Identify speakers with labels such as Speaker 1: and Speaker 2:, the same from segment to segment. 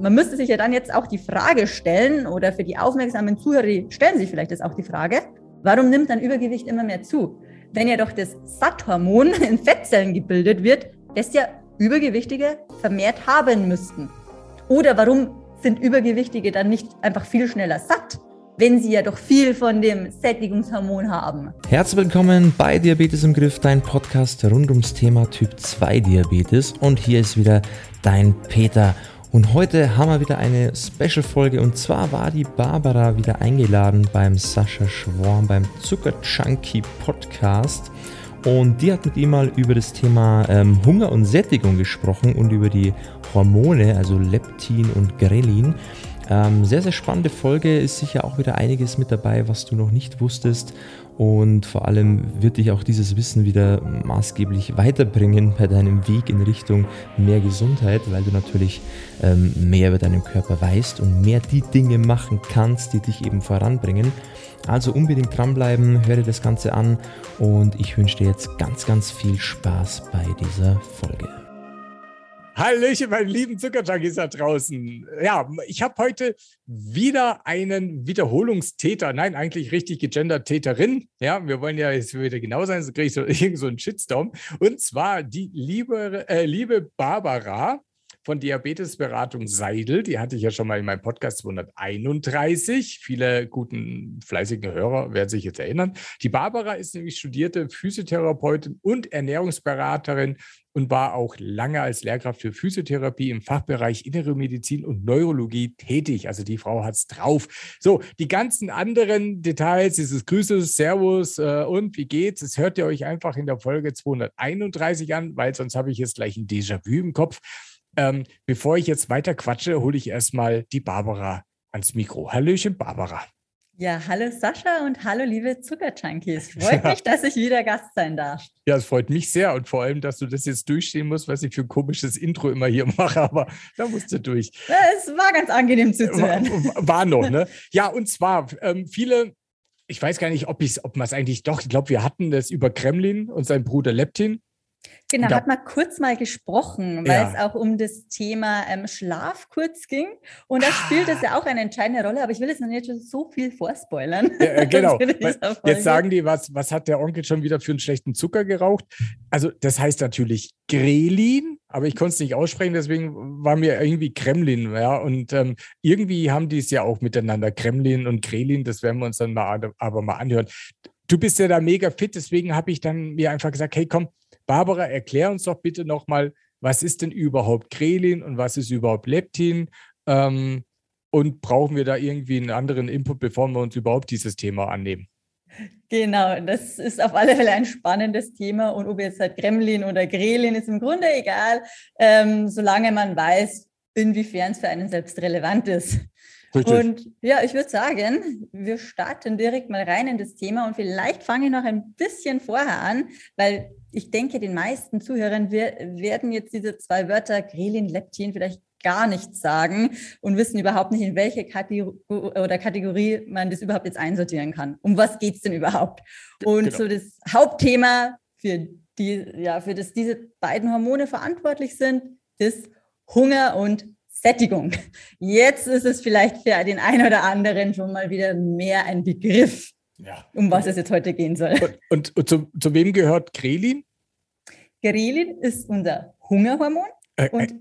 Speaker 1: man müsste sich ja dann jetzt auch die Frage stellen, oder für die aufmerksamen Zuhörer stellen sich vielleicht jetzt auch die Frage, warum nimmt dann Übergewicht immer mehr zu? Wenn ja doch das Satthormon in Fettzellen gebildet wird, das ja Übergewichtige vermehrt haben müssten. Oder warum sind Übergewichtige dann nicht einfach viel schneller satt? wenn sie ja doch viel von dem Sättigungshormon haben.
Speaker 2: Herzlich willkommen bei Diabetes im Griff, dein Podcast rund ums Thema Typ 2 Diabetes. Und hier ist wieder dein Peter. Und heute haben wir wieder eine Special-Folge und zwar war die Barbara wieder eingeladen beim Sascha Schworm beim Zucker Junkie Podcast. Und die hat mit ihm mal über das Thema ähm, Hunger und Sättigung gesprochen und über die Hormone, also Leptin und Grelin. Ähm, sehr, sehr spannende Folge, ist sicher auch wieder einiges mit dabei, was du noch nicht wusstest. Und vor allem wird dich auch dieses Wissen wieder maßgeblich weiterbringen bei deinem Weg in Richtung mehr Gesundheit, weil du natürlich ähm, mehr über deinen Körper weißt und mehr die Dinge machen kannst, die dich eben voranbringen. Also unbedingt dranbleiben, höre das Ganze an und ich wünsche dir jetzt ganz, ganz viel Spaß bei dieser Folge.
Speaker 3: Hallöchen, meine lieben Zuckerjunkies da draußen. Ja, ich habe heute wieder einen Wiederholungstäter. Nein, eigentlich richtig gegendert Täterin. Ja, wir wollen ja jetzt wieder genau sein, so kriege ich so, so einen Shitstorm. Und zwar die liebe, äh, liebe Barbara von Diabetesberatung Seidel. Die hatte ich ja schon mal in meinem Podcast 231. Viele guten, fleißigen Hörer werden sich jetzt erinnern. Die Barbara ist nämlich studierte Physiotherapeutin und Ernährungsberaterin und war auch lange als Lehrkraft für Physiotherapie im Fachbereich Innere Medizin und Neurologie tätig. Also die Frau hat es drauf. So, die ganzen anderen Details, dieses Grüße, Servus äh, und wie geht's, das hört ihr euch einfach in der Folge 231 an, weil sonst habe ich jetzt gleich ein Déjà-vu im Kopf. Ähm, bevor ich jetzt weiter quatsche, hole ich erstmal die Barbara ans Mikro. Hallöchen, Barbara.
Speaker 1: Ja, hallo Sascha und hallo liebe Zuckerjunkies. Freut mich, dass ich wieder Gast sein darf.
Speaker 3: Ja, es freut mich sehr und vor allem, dass du das jetzt durchstehen musst, was ich für ein komisches Intro immer hier mache, aber da musst du durch.
Speaker 1: Es war ganz angenehm zuzuhören.
Speaker 3: War, war noch, ne? Ja, und zwar ähm, viele, ich weiß gar nicht, ob, ob man es eigentlich doch, ich glaube, wir hatten das über Kremlin und sein Bruder Leptin.
Speaker 1: Genau, hat man kurz mal gesprochen, weil ja. es auch um das Thema ähm, Schlaf kurz ging. Und da spielt es ja auch eine entscheidende Rolle, aber ich will jetzt noch nicht so viel vorspoilern.
Speaker 3: Ja, äh, genau. Jetzt sagen die, was, was hat der Onkel schon wieder für einen schlechten Zucker geraucht? Also, das heißt natürlich Grelin, aber ich konnte es nicht aussprechen, deswegen war mir irgendwie Kremlin. Ja? Und ähm, irgendwie haben die es ja auch miteinander, Kremlin und Grelin, das werden wir uns dann mal, aber mal anhören. Du bist ja da mega fit, deswegen habe ich dann mir einfach gesagt, hey komm, Barbara, erklär uns doch bitte nochmal, was ist denn überhaupt Grelin und was ist überhaupt Leptin? Ähm, und brauchen wir da irgendwie einen anderen Input, bevor wir uns überhaupt dieses Thema annehmen?
Speaker 1: Genau, das ist auf alle Fälle ein spannendes Thema. Und ob jetzt halt Gremlin oder Grelin ist im Grunde egal, ähm, solange man weiß, inwiefern es für einen selbst relevant ist. Richtig. Und ja, ich würde sagen, wir starten direkt mal rein in das Thema und vielleicht fange ich noch ein bisschen vorher an, weil ich denke, den meisten Zuhörern wir, werden jetzt diese zwei Wörter Grelin, Leptin vielleicht gar nichts sagen und wissen überhaupt nicht, in welche Kategorie oder Kategorie man das überhaupt jetzt einsortieren kann. Um was geht es denn überhaupt? Und genau. so das Hauptthema, für, die, ja, für das diese beiden Hormone verantwortlich sind, ist Hunger und Sättigung. Jetzt ist es vielleicht für den einen oder anderen schon mal wieder mehr ein Begriff, ja. um was es jetzt heute gehen soll.
Speaker 3: Und, und, und zu, zu, wem gehört Grelin?
Speaker 1: Grelin ist unser Hungerhormon. Äh, und, äh,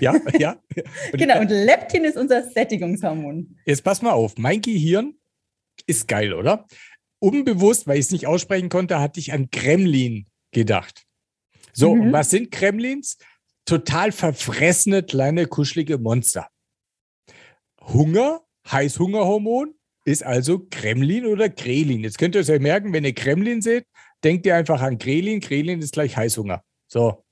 Speaker 3: ja, ja.
Speaker 1: Und, genau, und Leptin ist unser Sättigungshormon.
Speaker 3: Jetzt pass mal auf, mein Gehirn ist geil, oder? Unbewusst, weil ich es nicht aussprechen konnte, hatte ich an Gremlin gedacht. So, mhm. und was sind Kremlins? Total verfressene kleine kuschelige Monster. Hunger, Heißhungerhormon, ist also Kremlin oder Grelin. Jetzt könnt ihr euch merken, wenn ihr Kremlin seht, denkt ihr einfach an Grelin. Grelin ist gleich Heißhunger. So.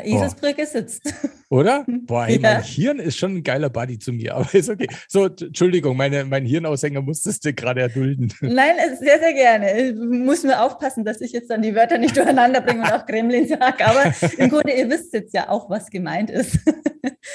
Speaker 1: Eselsbrücke sitzt.
Speaker 3: Oder? Boah, ey, ja. mein Hirn ist schon ein geiler Buddy zu mir, aber ist okay. So, Entschuldigung, meine, mein Hirnaushänger musstest du gerade erdulden.
Speaker 1: Nein, sehr, sehr gerne. Ich muss nur aufpassen, dass ich jetzt dann die Wörter nicht durcheinander bringe und auch Kremlin sage, aber im Grunde, ihr wisst jetzt ja auch, was gemeint ist.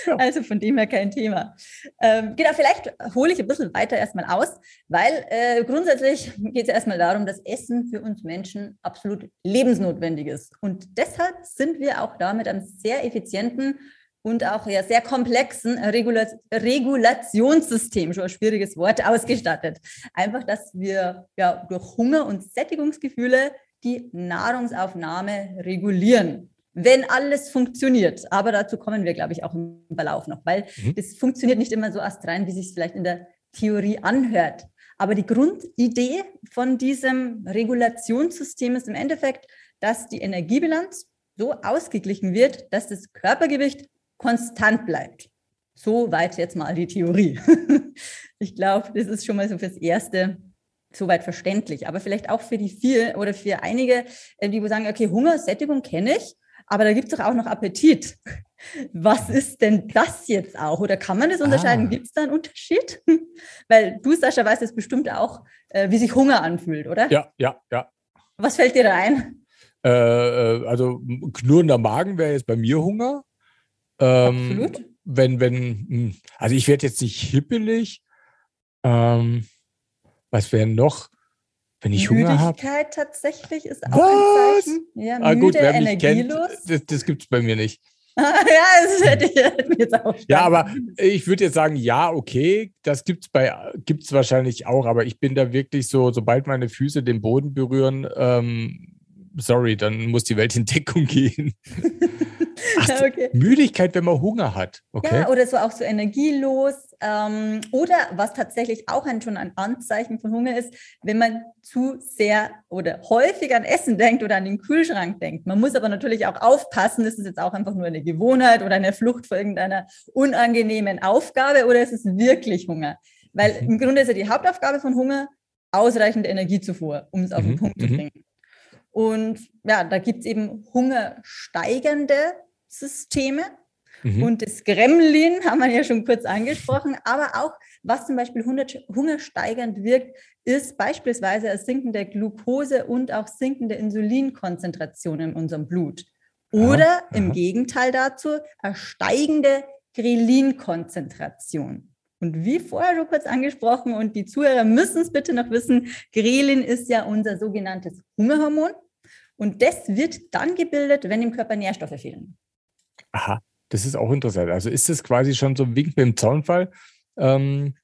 Speaker 1: Ja. Also von dem her kein Thema. Ähm, genau, vielleicht hole ich ein bisschen weiter erstmal aus, weil äh, grundsätzlich geht es erstmal darum, dass Essen für uns Menschen absolut lebensnotwendig ist. Und deshalb sind wir auch damit einem sehr effizienten und auch ja sehr komplexen Regula Regulationssystem, schon ein schwieriges Wort, ausgestattet. Einfach, dass wir ja durch Hunger und Sättigungsgefühle die Nahrungsaufnahme regulieren wenn alles funktioniert. Aber dazu kommen wir, glaube ich, auch im Verlauf noch, weil mhm. das funktioniert nicht immer so astrein, wie sich es vielleicht in der Theorie anhört. Aber die Grundidee von diesem Regulationssystem ist im Endeffekt, dass die Energiebilanz so ausgeglichen wird, dass das Körpergewicht konstant bleibt. So weit jetzt mal die Theorie. ich glaube, das ist schon mal so fürs Erste soweit verständlich. Aber vielleicht auch für die vielen oder für einige, äh, die sagen, okay, Hunger, Sättigung kenne ich, aber da gibt es doch auch noch Appetit. Was ist denn das jetzt auch? Oder kann man das unterscheiden? Ah. Gibt es da einen Unterschied? Weil du, Sascha, weißt es bestimmt auch, äh, wie sich Hunger anfühlt, oder?
Speaker 3: Ja, ja, ja.
Speaker 1: Was fällt dir da ein?
Speaker 3: Äh, äh also knurrender Magen wäre jetzt bei mir Hunger. Ähm, Absolut. Wenn, wenn, hm, also ich werde jetzt nicht hippelig. Ähm, was wäre noch? Wenn ich Hunger habe.
Speaker 1: Müdigkeit tatsächlich ist auch Was? ein Zeichen. Ja,
Speaker 3: ah, gut, wer mich kennt, das, das gibt es bei mir nicht.
Speaker 1: ja, das hätte ich jetzt auch.
Speaker 3: Ja, aber ich würde jetzt sagen, ja, okay, das gibt es bei, gibt's wahrscheinlich auch, aber ich bin da wirklich so, sobald meine Füße den Boden berühren, ähm, sorry, dann muss die Welt in Deckung gehen. Ach, okay. Müdigkeit, wenn man Hunger hat. Okay.
Speaker 1: Ja, oder so auch so energielos. Ähm, oder was tatsächlich auch ein, schon ein Anzeichen von Hunger ist, wenn man zu sehr oder häufig an Essen denkt oder an den Kühlschrank denkt. Man muss aber natürlich auch aufpassen, ist es jetzt auch einfach nur eine Gewohnheit oder eine Flucht vor irgendeiner unangenehmen Aufgabe oder ist es wirklich Hunger? Weil mhm. im Grunde ist ja die Hauptaufgabe von Hunger ausreichende Energiezufuhr, um es auf den mhm. Punkt zu mhm. bringen. Und ja, da gibt es eben hungersteigernde Systeme. Mhm. Und das Gremlin haben wir ja schon kurz angesprochen, aber auch, was zum Beispiel hungersteigernd wirkt, ist beispielsweise eine sinkende Glucose und auch sinkende Insulinkonzentration in unserem Blut. Oder aha, im Gegenteil dazu, eine steigende Grelin-Konzentration. Und wie vorher schon kurz angesprochen, und die Zuhörer müssen es bitte noch wissen, Grelin ist ja unser sogenanntes Hungerhormon. Und das wird dann gebildet, wenn im Körper Nährstoffe fehlen.
Speaker 3: Aha, das ist auch interessant. Also ist das quasi schon so ein Wink mit dem Zaunfall? Ähm,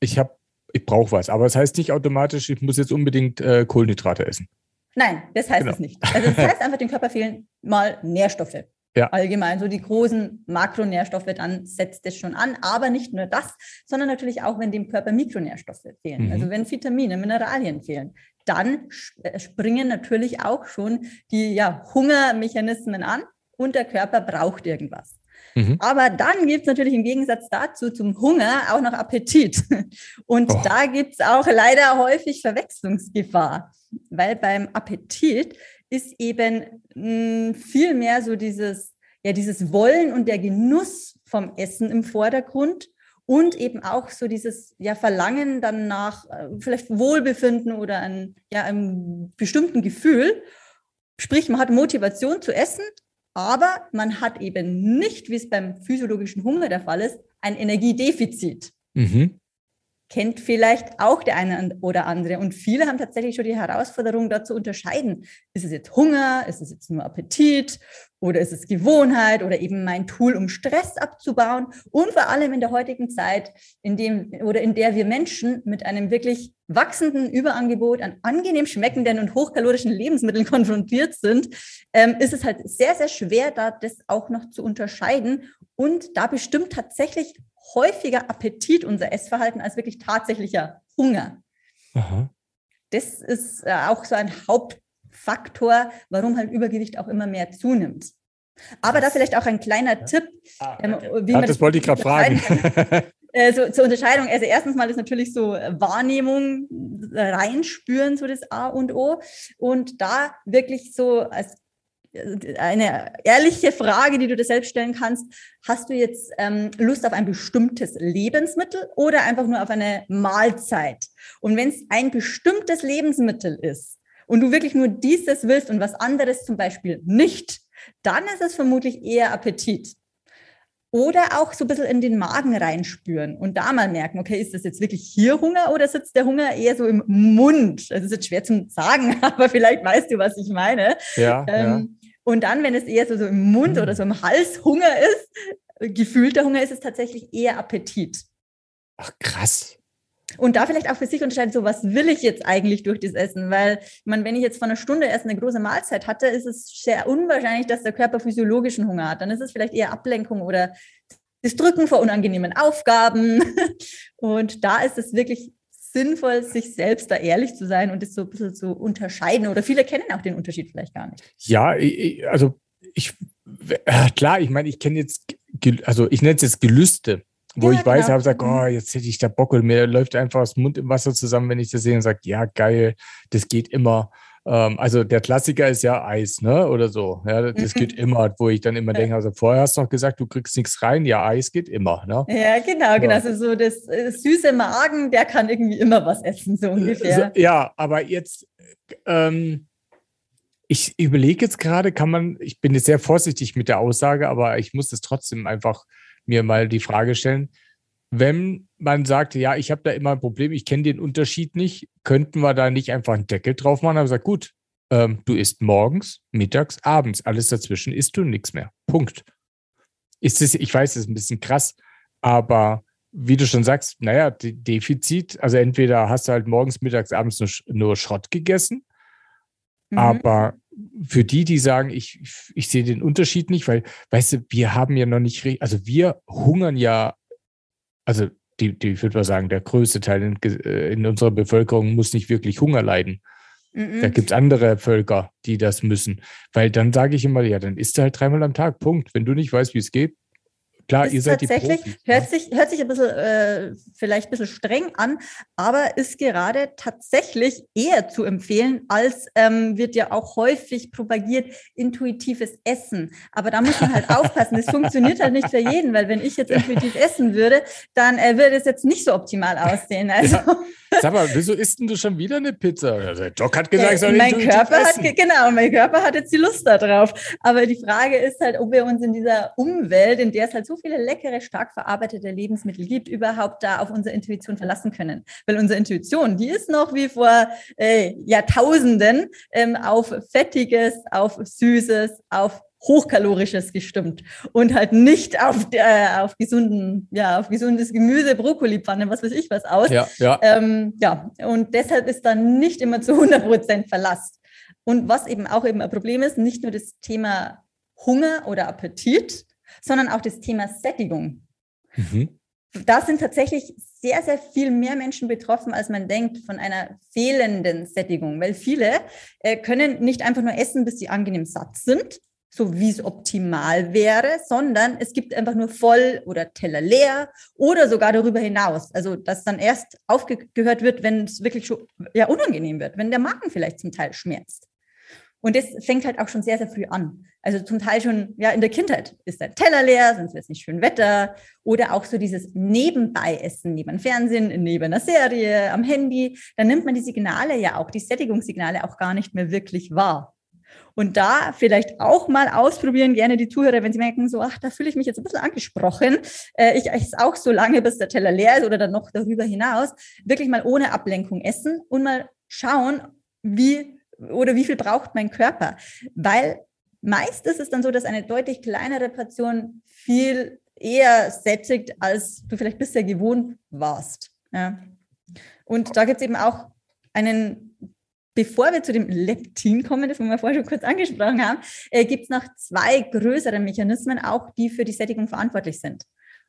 Speaker 3: ich habe, ich brauche was, aber das heißt nicht automatisch, ich muss jetzt unbedingt äh, Kohlenhydrate essen.
Speaker 1: Nein, das heißt genau. es nicht. Also das heißt einfach, dem Körper fehlen mal Nährstoffe. Ja. Allgemein, so die großen Makronährstoffe, dann setzt es schon an. Aber nicht nur das, sondern natürlich auch, wenn dem Körper Mikronährstoffe fehlen. Mhm. Also wenn Vitamine, Mineralien fehlen, dann äh, springen natürlich auch schon die ja, Hungermechanismen an und der Körper braucht irgendwas. Mhm. Aber dann gibt es natürlich im Gegensatz dazu zum Hunger auch noch Appetit. Und oh. da gibt es auch leider häufig Verwechslungsgefahr, weil beim Appetit ist eben mh, hm, viel mehr so dieses, ja, dieses Wollen und der Genuss vom Essen im Vordergrund und eben auch so dieses ja, Verlangen dann nach äh, vielleicht Wohlbefinden oder ein, ja, einem bestimmten Gefühl. Sprich, man hat Motivation zu essen, aber man hat eben nicht, wie es beim physiologischen Hunger der Fall ist, ein Energiedefizit. Mhm. Kennt vielleicht auch der eine oder andere. Und viele haben tatsächlich schon die Herausforderung, da zu unterscheiden. Ist es jetzt Hunger? Ist es jetzt nur Appetit? Oder ist es Gewohnheit oder eben mein Tool, um Stress abzubauen? Und vor allem in der heutigen Zeit, in dem oder in der wir Menschen mit einem wirklich wachsenden Überangebot an angenehm schmeckenden und hochkalorischen Lebensmitteln konfrontiert sind, ähm, ist es halt sehr, sehr schwer, da das auch noch zu unterscheiden. Und da bestimmt tatsächlich häufiger Appetit unser Essverhalten als wirklich tatsächlicher Hunger. Aha. Das ist äh, auch so ein Haupt Faktor, warum halt Übergewicht auch immer mehr zunimmt. Aber da vielleicht auch ein kleiner ja. Tipp,
Speaker 3: ah, ähm, wie ja, man das, das wollte ich gerade fragen.
Speaker 1: Äh, so, zur Unterscheidung, also erstens mal ist natürlich so Wahrnehmung äh, reinspüren, so das A und O. Und da wirklich so als eine ehrliche Frage, die du dir selbst stellen kannst. Hast du jetzt ähm, Lust auf ein bestimmtes Lebensmittel oder einfach nur auf eine Mahlzeit? Und wenn es ein bestimmtes Lebensmittel ist, und du wirklich nur dieses willst und was anderes zum Beispiel nicht, dann ist es vermutlich eher Appetit. Oder auch so ein bisschen in den Magen reinspüren und da mal merken, okay, ist das jetzt wirklich hier Hunger oder sitzt der Hunger eher so im Mund? Das ist jetzt schwer zu sagen, aber vielleicht weißt du, was ich meine. Ja, ähm, ja. Und dann, wenn es eher so, so im Mund oder so im Hals Hunger ist, gefühlter Hunger, ist es tatsächlich eher Appetit.
Speaker 3: Ach, krass.
Speaker 1: Und da vielleicht auch für sich unterscheiden, so was will ich jetzt eigentlich durch das Essen? Weil, ich meine, wenn ich jetzt von einer Stunde erst eine große Mahlzeit hatte, ist es sehr unwahrscheinlich, dass der Körper physiologischen Hunger hat. Dann ist es vielleicht eher Ablenkung oder das Drücken vor unangenehmen Aufgaben. Und da ist es wirklich sinnvoll, sich selbst da ehrlich zu sein und es so ein bisschen zu unterscheiden. Oder viele kennen auch den Unterschied vielleicht gar nicht.
Speaker 3: Ja, also ich, äh, klar, ich meine, ich kenne jetzt, also ich nenne es jetzt Gelüste wo ja, ich weiß, genau. habe gesagt, oh, jetzt hätte ich da Bock und mir läuft einfach das Mund im Wasser zusammen, wenn ich das sehe und sage, ja, geil, das geht immer. Ähm, also der Klassiker ist ja Eis, ne? Oder so. Ja, das mhm. geht immer, wo ich dann immer denke, also vorher hast du noch gesagt, du kriegst nichts rein, ja, Eis geht immer, ne?
Speaker 1: Ja, genau, genau. Also so das, das süße Magen, der kann irgendwie immer was essen, so ungefähr.
Speaker 3: So, ja, aber jetzt, ähm, ich überlege jetzt gerade, kann man, ich bin jetzt sehr vorsichtig mit der Aussage, aber ich muss das trotzdem einfach mir mal die Frage stellen, wenn man sagt, ja, ich habe da immer ein Problem, ich kenne den Unterschied nicht, könnten wir da nicht einfach einen Deckel drauf machen? Aber sagt, gut, ähm, du isst morgens, mittags, abends, alles dazwischen isst du nichts mehr. Punkt. Ist es, ich weiß, es ist ein bisschen krass, aber wie du schon sagst, naja, Defizit, also entweder hast du halt morgens, mittags, abends nur, nur Schrott gegessen, mhm. aber für die, die sagen, ich, ich sehe den Unterschied nicht, weil, weißt du, wir haben ja noch nicht, also wir hungern ja, also die, die ich würde mal sagen, der größte Teil in, äh, in unserer Bevölkerung muss nicht wirklich Hunger leiden. Mhm. Da gibt es andere Völker, die das müssen. Weil dann sage ich immer, ja, dann isst du halt dreimal am Tag. Punkt. Wenn du nicht weißt, wie es geht, Klar, ihr seid
Speaker 1: tatsächlich, die Profis, hört, ne? sich, hört sich ein bisschen, äh, vielleicht ein bisschen streng an, aber ist gerade tatsächlich eher zu empfehlen, als ähm, wird ja auch häufig propagiert, intuitives Essen. Aber da muss man halt aufpassen, das funktioniert halt nicht für jeden, weil wenn ich jetzt intuitiv essen würde, dann äh, würde es jetzt nicht so optimal aussehen. Also, ja.
Speaker 3: Sag mal, wieso isst denn du schon wieder eine Pizza? Der Doc hat gesagt, ich soll
Speaker 1: mein Körper essen. hat Genau, mein Körper hat jetzt die Lust darauf. Aber die Frage ist halt, ob wir uns in dieser Umwelt, in der es halt so viele leckere, stark verarbeitete Lebensmittel gibt, überhaupt da auf unsere Intuition verlassen können. Weil unsere Intuition, die ist noch wie vor äh, Jahrtausenden ähm, auf Fettiges, auf Süßes, auf hochkalorisches gestimmt und halt nicht auf, äh, auf gesunden, ja, auf gesundes Gemüse, Brokkolipfanne, was weiß ich was aus. Ja, ja. Ähm, ja, und deshalb ist da nicht immer zu 100 Prozent Verlass. Und was eben auch eben ein Problem ist, nicht nur das Thema Hunger oder Appetit, sondern auch das Thema Sättigung. Mhm. Da sind tatsächlich sehr, sehr viel mehr Menschen betroffen, als man denkt, von einer fehlenden Sättigung, weil viele äh, können nicht einfach nur essen, bis sie angenehm satt sind, so wie es optimal wäre, sondern es gibt einfach nur voll oder Teller leer oder sogar darüber hinaus. Also, dass dann erst aufgehört wird, wenn es wirklich schon ja, unangenehm wird, wenn der Magen vielleicht zum Teil schmerzt. Und das fängt halt auch schon sehr, sehr früh an. Also zum Teil schon, ja, in der Kindheit ist der Teller leer, sonst wird es nicht schön Wetter. Oder auch so dieses Nebenbei-Essen, neben Fernsehen, neben einer Serie, am Handy. Dann nimmt man die Signale ja auch, die Sättigungssignale auch gar nicht mehr wirklich wahr. Und da vielleicht auch mal ausprobieren, gerne die Zuhörer, wenn sie merken, so, ach, da fühle ich mich jetzt ein bisschen angesprochen. Äh, ich esse auch so lange, bis der Teller leer ist oder dann noch darüber hinaus. Wirklich mal ohne Ablenkung essen und mal schauen, wie oder wie viel braucht mein Körper. Weil meist ist es dann so, dass eine deutlich kleinere Portion viel eher sättigt, als du vielleicht bisher gewohnt warst. Ja. Und da gibt es eben auch einen Bevor wir zu dem Leptin kommen, das wir vorher schon kurz angesprochen haben, äh, gibt es noch zwei größere Mechanismen, auch die für die Sättigung verantwortlich sind.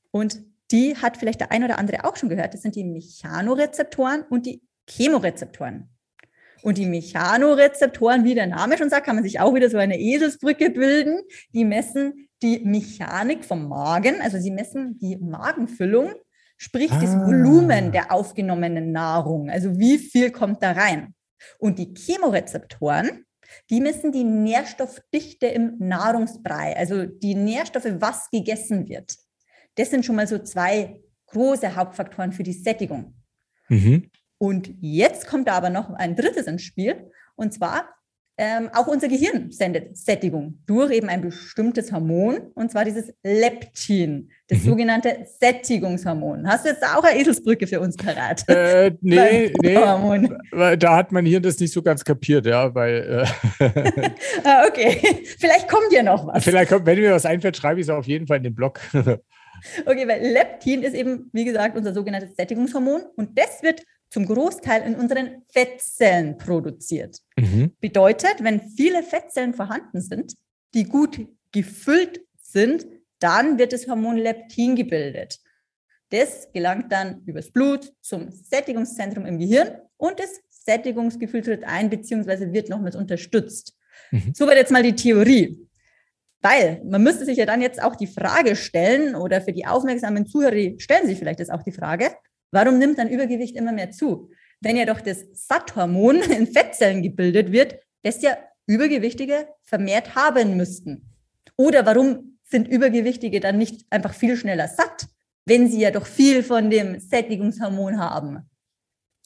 Speaker 1: Und die hat vielleicht der ein oder andere auch schon gehört. Das sind die Mechanorezeptoren und die Chemorezeptoren. Und die Mechanorezeptoren, wie der Name schon sagt, kann man sich auch wieder so eine Eselsbrücke bilden. Die messen die Mechanik vom Magen, also sie messen die Magenfüllung, sprich ah. das Volumen der aufgenommenen Nahrung. Also wie viel kommt da rein? Und die Chemorezeptoren, die messen die Nährstoffdichte im Nahrungsbrei, also die Nährstoffe, was gegessen wird. Das sind schon mal so zwei große Hauptfaktoren für die Sättigung. Mhm. Und jetzt kommt da aber noch ein drittes ins Spiel, und zwar ähm, auch unser Gehirn sendet Sättigung durch eben ein bestimmtes Hormon, und zwar dieses Leptin, das mhm. sogenannte Sättigungshormon. Hast du jetzt auch eine Eselsbrücke für uns parat?
Speaker 3: Äh, nee, nee. Da hat mein Hirn das nicht so ganz kapiert, ja, weil.
Speaker 1: Äh ah, okay, vielleicht kommt ja noch was.
Speaker 3: Vielleicht kommt, wenn mir was einfällt, schreibe ich es auf jeden Fall in den Blog.
Speaker 1: okay, weil Leptin ist eben, wie gesagt, unser sogenanntes Sättigungshormon und das wird zum Großteil in unseren Fettzellen produziert. Mhm. Bedeutet, wenn viele Fettzellen vorhanden sind, die gut gefüllt sind, dann wird das Hormon Leptin gebildet. Das gelangt dann übers Blut zum Sättigungszentrum im Gehirn und das Sättigungsgefühl tritt ein bzw. wird nochmals unterstützt. Mhm. Soweit jetzt mal die Theorie. Weil man müsste sich ja dann jetzt auch die Frage stellen, oder für die aufmerksamen Zuhörer stellen sich vielleicht das auch die Frage, Warum nimmt dann Übergewicht immer mehr zu? Wenn ja doch das Satthormon in Fettzellen gebildet wird, das ja Übergewichtige vermehrt haben müssten. Oder warum sind Übergewichtige dann nicht einfach viel schneller satt, wenn sie ja doch viel von dem Sättigungshormon haben?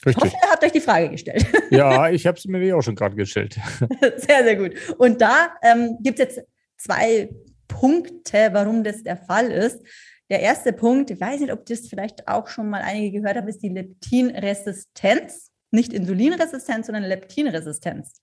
Speaker 1: Richtig. Ich hoffe, ihr habt euch die Frage gestellt.
Speaker 3: Ja, ich habe es mir auch schon gerade gestellt.
Speaker 1: Sehr, sehr gut. Und da ähm, gibt es jetzt zwei Punkte, warum das der Fall ist. Der erste Punkt, ich weiß nicht, ob das vielleicht auch schon mal einige gehört haben, ist die Leptinresistenz. Nicht Insulinresistenz, sondern Leptinresistenz.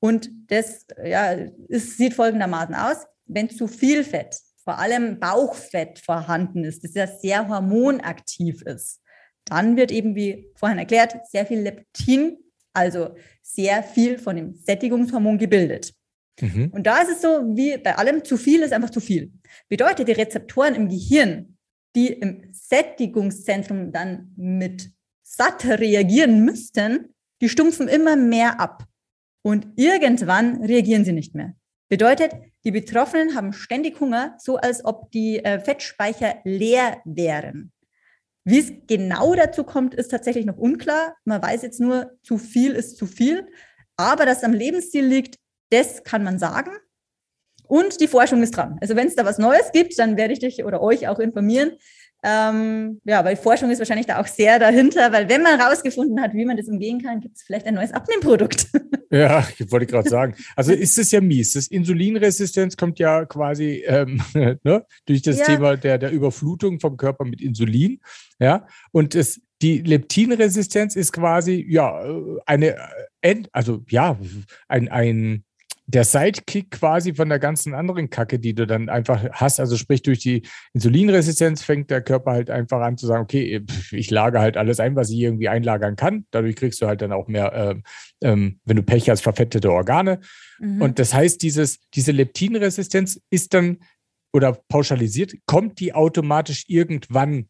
Speaker 1: Und das ja, ist, sieht folgendermaßen aus. Wenn zu viel Fett, vor allem Bauchfett vorhanden ist, das ja sehr hormonaktiv ist, dann wird eben, wie vorhin erklärt, sehr viel Leptin, also sehr viel von dem Sättigungshormon gebildet. Mhm. Und da ist es so, wie bei allem, zu viel ist einfach zu viel. Bedeutet, die Rezeptoren im Gehirn, die im Sättigungszentrum dann mit satt reagieren müssten, die stumpfen immer mehr ab. Und irgendwann reagieren sie nicht mehr. Bedeutet, die Betroffenen haben ständig Hunger, so als ob die äh, Fettspeicher leer wären. Wie es genau dazu kommt, ist tatsächlich noch unklar. Man weiß jetzt nur, zu viel ist zu viel. Aber dass es am Lebensstil liegt, das kann man sagen. Und die Forschung ist dran. Also wenn es da was Neues gibt, dann werde ich dich oder euch auch informieren. Ähm, ja, weil Forschung ist wahrscheinlich da auch sehr dahinter, weil wenn man herausgefunden hat, wie man das umgehen kann, gibt es vielleicht ein neues Abnehmprodukt.
Speaker 3: Ja, ich wollte gerade sagen. Also ist es ja mies. Das Insulinresistenz kommt ja quasi ähm, ne, durch das ja. Thema der, der Überflutung vom Körper mit Insulin. Ja, und es, die Leptinresistenz ist quasi ja eine, also ja, ein, ein der Sidekick quasi von der ganzen anderen Kacke, die du dann einfach hast. Also sprich, durch die Insulinresistenz fängt der Körper halt einfach an zu sagen, okay, ich lage halt alles ein, was ich irgendwie einlagern kann. Dadurch kriegst du halt dann auch mehr, ähm, ähm, wenn du Pech hast, verfettete Organe. Mhm. Und das heißt, dieses, diese Leptinresistenz ist dann oder pauschalisiert, kommt die automatisch irgendwann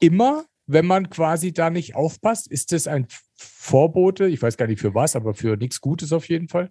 Speaker 3: immer, wenn man quasi da nicht aufpasst? Ist das ein Vorbote? Ich weiß gar nicht für was, aber für nichts Gutes auf jeden Fall.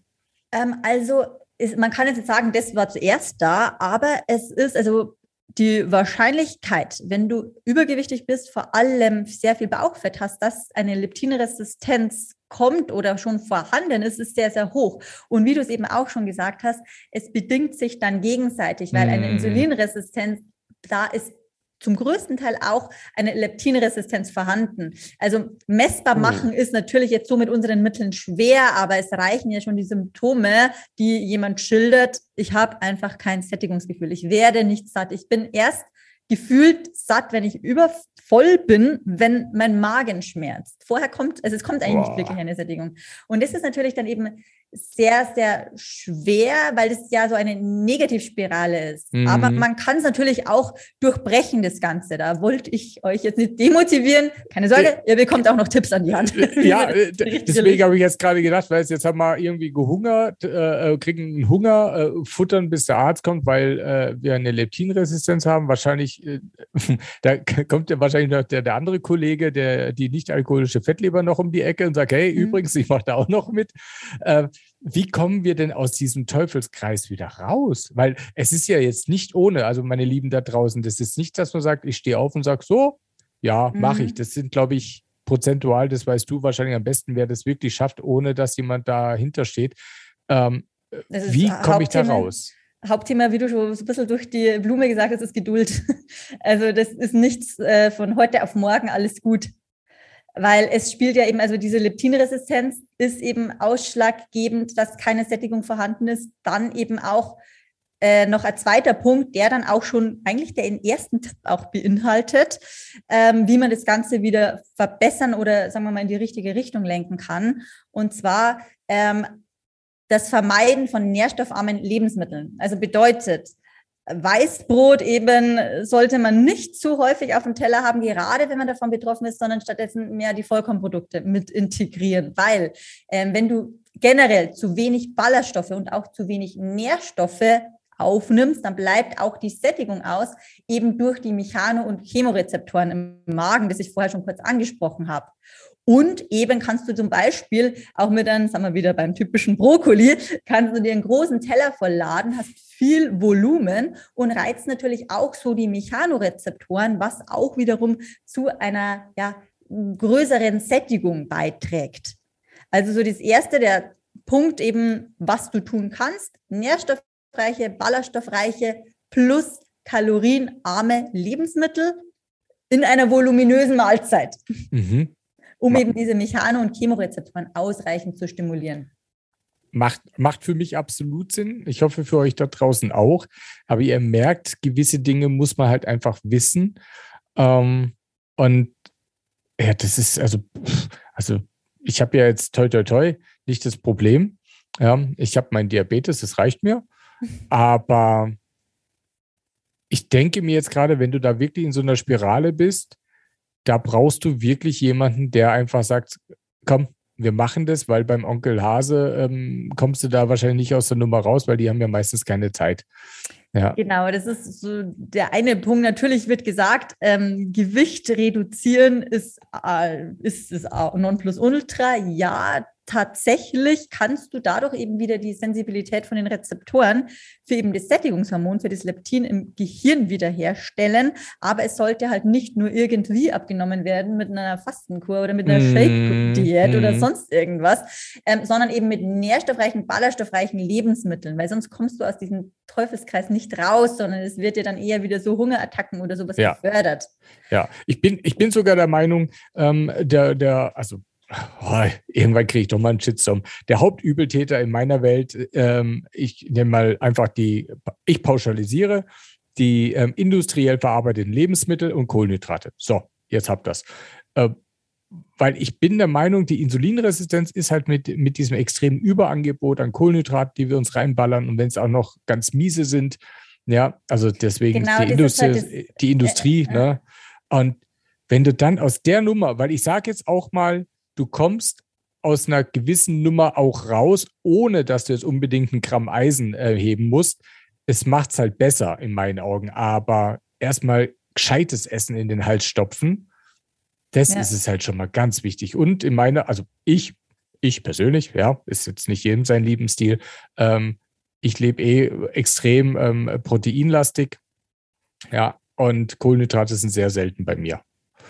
Speaker 1: Ähm, also ist, man kann jetzt nicht sagen, das war zuerst da, aber es ist also die Wahrscheinlichkeit, wenn du übergewichtig bist, vor allem sehr viel Bauchfett hast, dass eine Leptinresistenz kommt oder schon vorhanden ist, ist sehr, sehr hoch. Und wie du es eben auch schon gesagt hast, es bedingt sich dann gegenseitig, weil eine mhm. Insulinresistenz da ist zum größten Teil auch eine Leptinresistenz vorhanden. Also messbar oh. machen ist natürlich jetzt so mit unseren Mitteln schwer, aber es reichen ja schon die Symptome, die jemand schildert. Ich habe einfach kein Sättigungsgefühl. Ich werde nicht satt. Ich bin erst gefühlt satt, wenn ich übervoll bin, wenn mein Magen schmerzt. Vorher kommt, also es kommt eigentlich Boah. nicht wirklich eine Sättigung. Und das ist natürlich dann eben sehr, sehr schwer, weil es ja so eine Negativspirale ist. Mhm. Aber man kann es natürlich auch durchbrechen, das Ganze. Da wollte ich euch jetzt nicht demotivieren. Keine Sorge, ihr bekommt auch noch Tipps an die Hand.
Speaker 3: Ja, äh, deswegen habe ich jetzt gerade gedacht, weil jetzt haben wir irgendwie gehungert, äh, äh, kriegen einen Hunger, äh, futtern, bis der Arzt kommt, weil äh, wir eine Leptinresistenz haben. Wahrscheinlich, äh, da kommt ja wahrscheinlich noch der, der andere Kollege, der die nicht alkoholische Fettleber noch um die Ecke und sagt, hey, mhm. übrigens, ich mache da auch noch mit wie kommen wir denn aus diesem Teufelskreis wieder raus? Weil es ist ja jetzt nicht ohne, also meine Lieben da draußen, das ist nicht, dass man sagt, ich stehe auf und sage, so, ja, mhm. mache ich. Das sind, glaube ich, prozentual, das weißt du wahrscheinlich am besten, wer das wirklich schafft, ohne dass jemand dahinter steht. Ähm, wie komme ich da raus?
Speaker 1: Hauptthema, wie du schon so ein bisschen durch die Blume gesagt hast, ist Geduld. Also das ist nichts äh, von heute auf morgen alles gut. Weil es spielt ja eben, also diese Leptinresistenz ist eben ausschlaggebend, dass keine Sättigung vorhanden ist. Dann eben auch äh, noch ein zweiter Punkt, der dann auch schon eigentlich den ersten Tipp auch beinhaltet, ähm, wie man das Ganze wieder verbessern oder sagen wir mal in die richtige Richtung lenken kann. Und zwar ähm, das Vermeiden von nährstoffarmen Lebensmitteln. Also bedeutet, Weißbrot eben sollte man nicht zu häufig auf dem Teller haben, gerade wenn man davon betroffen ist, sondern stattdessen mehr die Vollkornprodukte mit integrieren. Weil ähm, wenn du generell zu wenig Ballaststoffe und auch zu wenig Nährstoffe aufnimmst, dann bleibt auch die Sättigung aus, eben durch die Mechano- und Chemorezeptoren im Magen, das ich vorher schon kurz angesprochen habe. Und eben kannst du zum Beispiel auch mit einem, sagen wir wieder beim typischen Brokkoli, kannst du dir einen großen Teller voll laden, hast viel Volumen und reizt natürlich auch so die Mechanorezeptoren, was auch wiederum zu einer ja, größeren Sättigung beiträgt. Also so das erste, der Punkt eben, was du tun kannst, nährstoffreiche, ballaststoffreiche plus kalorienarme Lebensmittel in einer voluminösen Mahlzeit. Mhm um eben diese Mechano- und Chemorezeptoren ausreichend zu stimulieren.
Speaker 3: Macht, macht für mich absolut Sinn. Ich hoffe für euch da draußen auch. Aber ihr merkt, gewisse Dinge muss man halt einfach wissen. Ähm, und ja, das ist also, also ich habe ja jetzt toi toi toi nicht das Problem. Ja, ich habe meinen Diabetes, das reicht mir. Aber ich denke mir jetzt gerade, wenn du da wirklich in so einer Spirale bist, da brauchst du wirklich jemanden, der einfach sagt, komm, wir machen das, weil beim Onkel Hase ähm, kommst du da wahrscheinlich nicht aus der Nummer raus, weil die haben ja meistens keine Zeit.
Speaker 1: Ja. Genau, das ist so der eine Punkt. Natürlich wird gesagt, ähm, Gewicht reduzieren ist, äh, ist, ist Nonplusultra. Ja, tatsächlich kannst du dadurch eben wieder die Sensibilität von den Rezeptoren für eben das Sättigungshormon, für das Leptin im Gehirn wiederherstellen. Aber es sollte halt nicht nur irgendwie abgenommen werden mit einer Fastenkur oder mit einer mm, Shake-Diät mm. oder sonst irgendwas, ähm, sondern eben mit nährstoffreichen, ballaststoffreichen Lebensmitteln, weil sonst kommst du aus diesem Teufelskreis nicht raus, sondern es wird dir dann eher wieder so Hungerattacken oder sowas ja. gefördert.
Speaker 3: Ja, ich bin, ich bin sogar der Meinung, ähm, der, der, also Oh, irgendwann kriege ich doch mal einen Shitstorm. Der Hauptübeltäter in meiner Welt, ähm, ich nehme mal einfach die, ich pauschalisiere, die ähm, industriell verarbeiteten Lebensmittel und Kohlenhydrate. So, jetzt habt das. Äh, weil ich bin der Meinung, die Insulinresistenz ist halt mit, mit diesem extremen Überangebot an Kohlenhydraten, die wir uns reinballern und wenn es auch noch ganz miese sind, ja, also deswegen genau, die, Industrie, halt das, die Industrie, äh, äh. ne? Und wenn du dann aus der Nummer, weil ich sage jetzt auch mal, du kommst aus einer gewissen Nummer auch raus, ohne dass du jetzt unbedingt ein Gramm Eisen erheben äh, musst. Es macht es halt besser in meinen Augen. Aber erstmal gescheites Essen in den Hals stopfen, das ja. ist es halt schon mal ganz wichtig. Und in meiner, also ich, ich persönlich, ja, ist jetzt nicht jedem sein Lebensstil. Ähm, ich lebe eh extrem ähm, proteinlastig. Ja, und Kohlenhydrate sind sehr selten bei mir.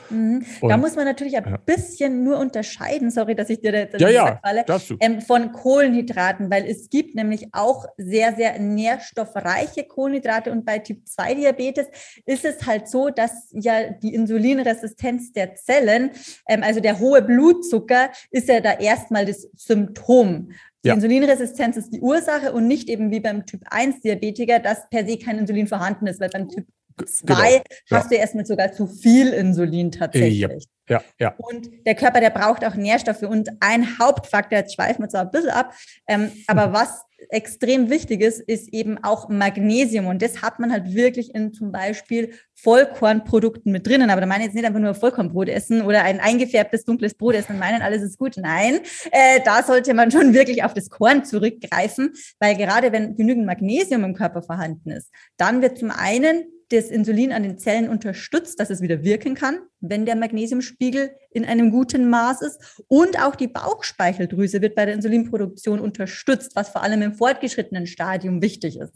Speaker 1: Mhm. da muss man natürlich ein ja. bisschen nur unterscheiden, sorry, dass ich dir da
Speaker 3: ja, ja,
Speaker 1: falle, ähm, von Kohlenhydraten, weil es gibt nämlich auch sehr, sehr nährstoffreiche Kohlenhydrate und bei Typ 2 Diabetes ist es halt so, dass ja die Insulinresistenz der Zellen, ähm, also der hohe Blutzucker, ist ja da erstmal das Symptom. Die ja. Insulinresistenz ist die Ursache und nicht eben wie beim Typ 1 Diabetiker, dass per se kein Insulin vorhanden ist, weil beim Typ zwei genau. hast ja. du erstmal sogar zu viel Insulin tatsächlich. Ja.
Speaker 3: ja, ja.
Speaker 1: Und der Körper, der braucht auch Nährstoffe. Und ein Hauptfaktor, jetzt schweifen wir zwar ein bisschen ab, ähm, aber was extrem wichtig ist, ist eben auch Magnesium. Und das hat man halt wirklich in zum Beispiel Vollkornprodukten mit drinnen. Aber da meine ich jetzt nicht einfach nur Vollkornbrot essen oder ein eingefärbtes dunkles Brot essen und meinen, alles ist gut. Nein, äh, da sollte man schon wirklich auf das Korn zurückgreifen, weil gerade wenn genügend Magnesium im Körper vorhanden ist, dann wird zum einen das Insulin an den Zellen unterstützt, dass es wieder wirken kann, wenn der Magnesiumspiegel in einem guten Maß ist. Und auch die Bauchspeicheldrüse wird bei der Insulinproduktion unterstützt, was vor allem im fortgeschrittenen Stadium wichtig ist.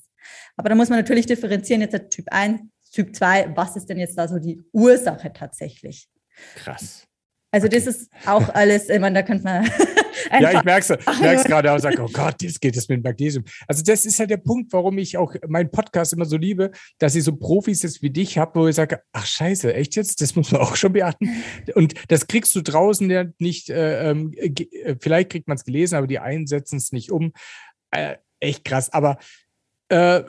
Speaker 1: Aber da muss man natürlich differenzieren, jetzt Typ 1, Typ 2, was ist denn jetzt da so die Ursache tatsächlich?
Speaker 3: Krass.
Speaker 1: Also okay. das ist auch alles, ich meine, da könnte man
Speaker 3: ja, ich merke es gerade auch, sage, oh Gott, jetzt geht es mit Magnesium. Also das ist ja der Punkt, warum ich auch meinen Podcast immer so liebe, dass ich so Profis jetzt wie dich habe, wo ich sage, ach scheiße, echt jetzt? Das muss man auch schon beachten. Und das kriegst du draußen ja nicht, äh, ähm, äh, vielleicht kriegt man es gelesen, aber die einen setzen es nicht um. Äh, echt krass. Aber äh,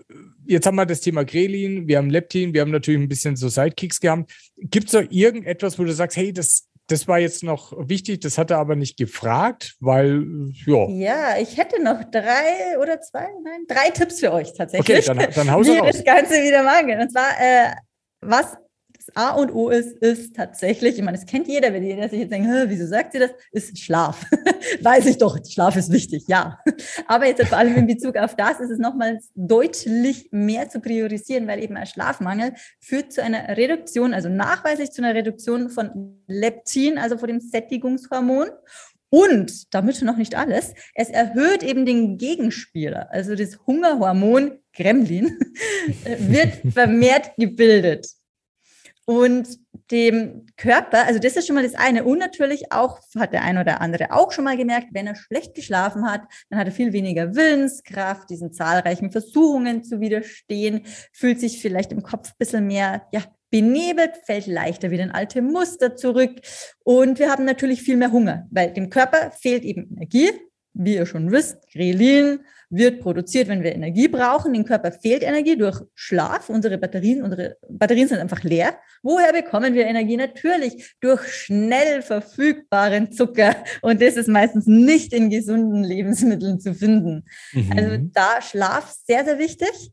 Speaker 3: jetzt haben wir das Thema Grelin, wir haben Leptin, wir haben natürlich ein bisschen so Sidekicks gehabt. Gibt es da irgendetwas, wo du sagst, hey, das, das war jetzt noch wichtig, das hat er aber nicht gefragt, weil, ja.
Speaker 1: Ja, ich hätte noch drei oder zwei, nein, drei Tipps für euch tatsächlich.
Speaker 3: Okay, dann, dann haus Wie
Speaker 1: raus. das Ganze wieder machen. Und zwar, äh, was das A und O ist, ist tatsächlich, ich meine, das kennt jeder, wenn jeder sich jetzt denkt, wieso sagt sie das, ist Schlaf. Weiß ich doch, Schlaf ist wichtig, ja. Aber jetzt vor allem in Bezug auf das ist es nochmals deutlich mehr zu priorisieren, weil eben ein Schlafmangel führt zu einer Reduktion, also nachweislich zu einer Reduktion von Leptin, also von dem Sättigungshormon und damit noch nicht alles, es erhöht eben den Gegenspieler, also das Hungerhormon Gremlin, wird vermehrt gebildet und dem Körper, also das ist schon mal das eine. Und natürlich auch, hat der ein oder andere auch schon mal gemerkt, wenn er schlecht geschlafen hat, dann hat er viel weniger Willenskraft, diesen zahlreichen Versuchungen zu widerstehen, fühlt sich vielleicht im Kopf ein bisschen mehr, ja, benebelt, fällt leichter wieder in alte Muster zurück. Und wir haben natürlich viel mehr Hunger, weil dem Körper fehlt eben Energie, wie ihr schon wisst, Grelin, wird produziert, wenn wir Energie brauchen. Dem Körper fehlt Energie durch Schlaf. Unsere Batterien, unsere Batterien sind einfach leer. Woher bekommen wir Energie? Natürlich durch schnell verfügbaren Zucker. Und das ist meistens nicht in gesunden Lebensmitteln zu finden. Mhm. Also da Schlaf sehr, sehr wichtig.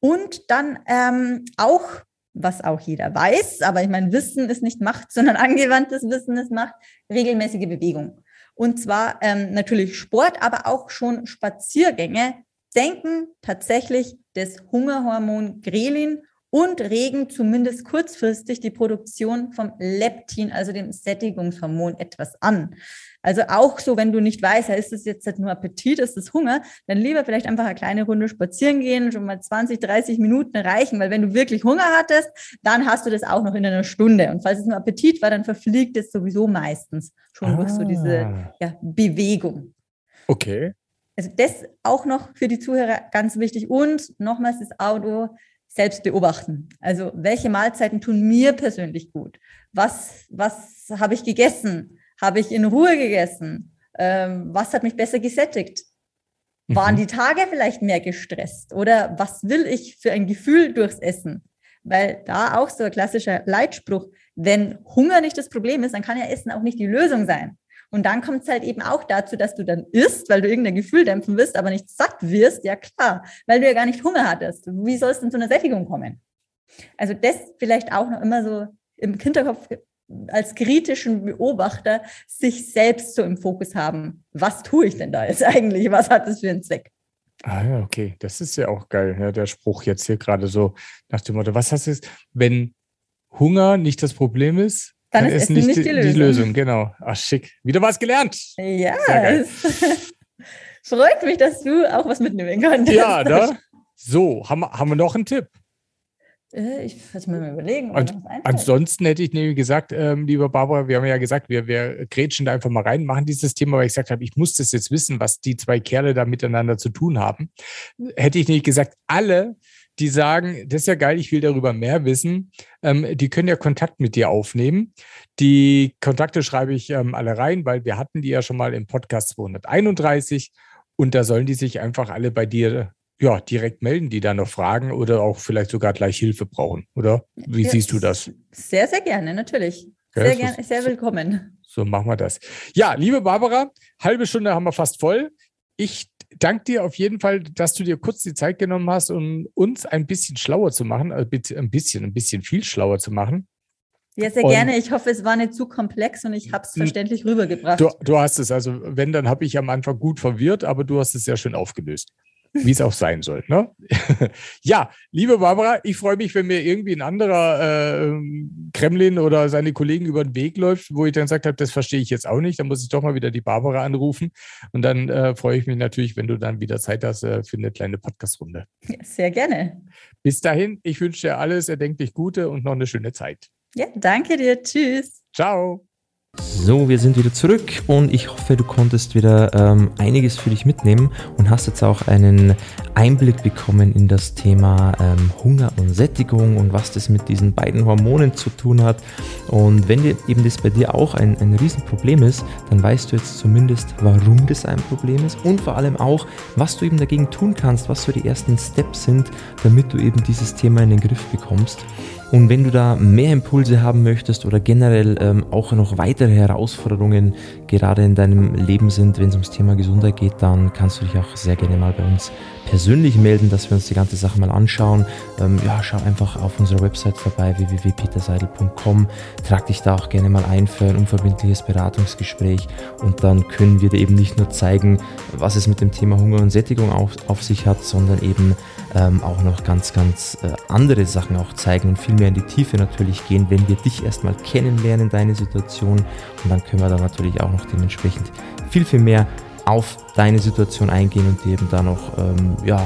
Speaker 1: Und dann ähm, auch was auch jeder weiß, aber ich meine, Wissen ist nicht Macht, sondern angewandtes Wissen ist Macht, regelmäßige Bewegung. Und zwar ähm, natürlich Sport, aber auch schon Spaziergänge. Senken tatsächlich das Hungerhormon Grelin und regen zumindest kurzfristig die Produktion vom Leptin, also dem Sättigungshormon, etwas an. Also auch so, wenn du nicht weißt, ist es jetzt nur Appetit, ist es Hunger, dann lieber vielleicht einfach eine kleine Runde spazieren gehen, schon mal 20, 30 Minuten reichen, weil wenn du wirklich Hunger hattest, dann hast du das auch noch in einer Stunde. Und falls es nur Appetit war, dann verfliegt es sowieso meistens schon ah. durch so diese ah. ja, Bewegung.
Speaker 3: Okay.
Speaker 1: Also das auch noch für die Zuhörer ganz wichtig. Und nochmals das Auto selbst beobachten. Also welche Mahlzeiten tun mir persönlich gut? Was, was habe ich gegessen? Habe ich in Ruhe gegessen? Ähm, was hat mich besser gesättigt? Waren mhm. die Tage vielleicht mehr gestresst? Oder was will ich für ein Gefühl durchs Essen? Weil da auch so ein klassischer Leitspruch, wenn Hunger nicht das Problem ist, dann kann ja Essen auch nicht die Lösung sein. Und dann kommt es halt eben auch dazu, dass du dann isst, weil du irgendein Gefühl dämpfen willst, aber nicht satt wirst. Ja klar, weil du ja gar nicht Hunger hattest. Wie soll es denn zu einer Sättigung kommen? Also das vielleicht auch noch immer so im Hinterkopf als kritischen Beobachter sich selbst so im Fokus haben. Was tue ich denn da jetzt eigentlich? Was hat das für einen Zweck?
Speaker 3: Ah ja, okay. Das ist ja auch geil, ja, der Spruch jetzt hier gerade so nach dem Motto, was heißt es, wenn Hunger nicht das Problem ist, dann, dann ist Essen nicht, nicht die, Lösung. die, Lösung. Genau. Ach, schick. Wieder was gelernt.
Speaker 1: Ja. Freut mich, dass du auch was mitnehmen konntest.
Speaker 3: Ja, da. So, haben, haben wir noch einen Tipp?
Speaker 1: Äh, ich muss mir mal überlegen.
Speaker 3: Und, ansonsten hätte ich nämlich gesagt, ähm, lieber Barbara, wir haben ja gesagt, wir, wir grätschen da einfach mal rein, machen dieses Thema, weil ich gesagt habe, ich muss das jetzt wissen, was die zwei Kerle da miteinander zu tun haben. Hätte ich nicht gesagt, alle, die sagen, das ist ja geil, ich will darüber mehr wissen, ähm, die können ja Kontakt mit dir aufnehmen. Die Kontakte schreibe ich ähm, alle rein, weil wir hatten die ja schon mal im Podcast 231 und da sollen die sich einfach alle bei dir ja, direkt melden, die da noch Fragen oder auch vielleicht sogar gleich Hilfe brauchen, oder? Wie ja, siehst du das?
Speaker 1: Sehr, sehr gerne, natürlich. Sehr gerne, sehr willkommen.
Speaker 3: So, so machen wir das. Ja, liebe Barbara, halbe Stunde haben wir fast voll. Ich danke dir auf jeden Fall, dass du dir kurz die Zeit genommen hast, um uns ein bisschen schlauer zu machen, äh, ein bisschen, ein bisschen viel schlauer zu machen.
Speaker 1: Ja, sehr und gerne. Ich hoffe, es war nicht zu komplex und ich habe es verständlich rübergebracht.
Speaker 3: Du, du, hast es, also wenn, dann habe ich am Anfang gut verwirrt, aber du hast es sehr schön aufgelöst wie es auch sein soll. Ne? ja, liebe Barbara, ich freue mich, wenn mir irgendwie ein anderer äh, Kremlin oder seine Kollegen über den Weg läuft, wo ich dann gesagt habe, das verstehe ich jetzt auch nicht. Dann muss ich doch mal wieder die Barbara anrufen. Und dann äh, freue ich mich natürlich, wenn du dann wieder Zeit hast äh, für eine kleine Podcast-Runde.
Speaker 1: Ja, sehr gerne.
Speaker 3: Bis dahin, ich wünsche dir alles erdenklich Gute und noch eine schöne Zeit.
Speaker 1: Ja, danke dir. Tschüss.
Speaker 3: Ciao.
Speaker 2: So, wir sind wieder zurück und ich hoffe, du konntest wieder ähm, einiges für dich mitnehmen und hast jetzt auch einen Einblick bekommen in das Thema ähm, Hunger und Sättigung und was das mit diesen beiden Hormonen zu tun hat. Und wenn dir eben das bei dir auch ein, ein Riesenproblem ist, dann weißt du jetzt zumindest, warum das ein Problem ist und vor allem auch, was du eben dagegen tun kannst, was so die ersten Steps sind, damit du eben dieses Thema in den Griff bekommst. Und wenn du da mehr Impulse haben möchtest oder generell ähm, auch noch weitere Herausforderungen gerade in deinem Leben sind, wenn es ums Thema Gesundheit geht, dann kannst du dich auch sehr gerne mal bei uns persönlich melden, dass wir uns die ganze Sache mal anschauen. Ähm, ja, schau einfach auf unserer Website vorbei, www.peterseidel.com. Trag dich da auch gerne mal ein für ein unverbindliches Beratungsgespräch und dann können wir dir eben nicht nur zeigen, was es mit dem Thema Hunger und Sättigung auf, auf sich hat, sondern eben ähm, auch noch ganz, ganz äh, andere Sachen auch zeigen und viel mehr in die Tiefe natürlich gehen, wenn wir dich erstmal kennenlernen, deine Situation und dann können wir da natürlich auch noch dementsprechend viel, viel mehr auf deine Situation eingehen und dir eben da noch ähm, ja,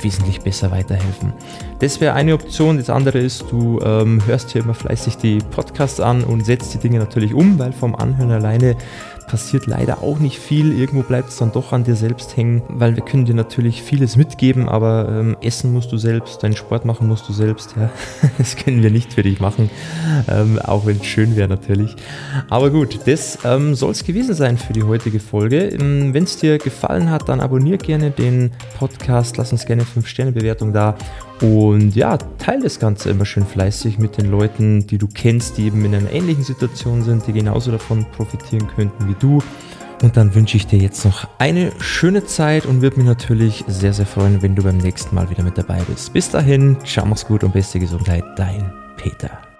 Speaker 2: wesentlich besser weiterhelfen. Das wäre eine Option. Das andere ist, du ähm, hörst hier immer fleißig die Podcasts an und setzt die Dinge natürlich um, weil vom Anhören alleine passiert leider auch nicht viel. Irgendwo bleibt es dann doch an dir selbst hängen, weil wir können dir natürlich vieles mitgeben, aber ähm, essen musst du selbst, deinen Sport machen musst du selbst. Ja. Das können wir nicht für dich machen, ähm, auch wenn es schön wäre natürlich. Aber gut, das ähm, soll es gewesen sein für die heutige Folge. Ähm, wenn es dir gefallen hat, dann abonniere gerne den Podcast, lass uns gerne 5-Sterne-Bewertung da und ja, teile das Ganze immer schön fleißig mit den Leuten, die du kennst, die eben in einer ähnlichen Situation sind, die genauso davon profitieren könnten wie du. Und dann wünsche ich dir jetzt noch eine schöne Zeit und würde mich natürlich sehr, sehr freuen, wenn du beim nächsten Mal wieder mit dabei bist. Bis dahin, ciao, mach's gut und beste Gesundheit, dein Peter.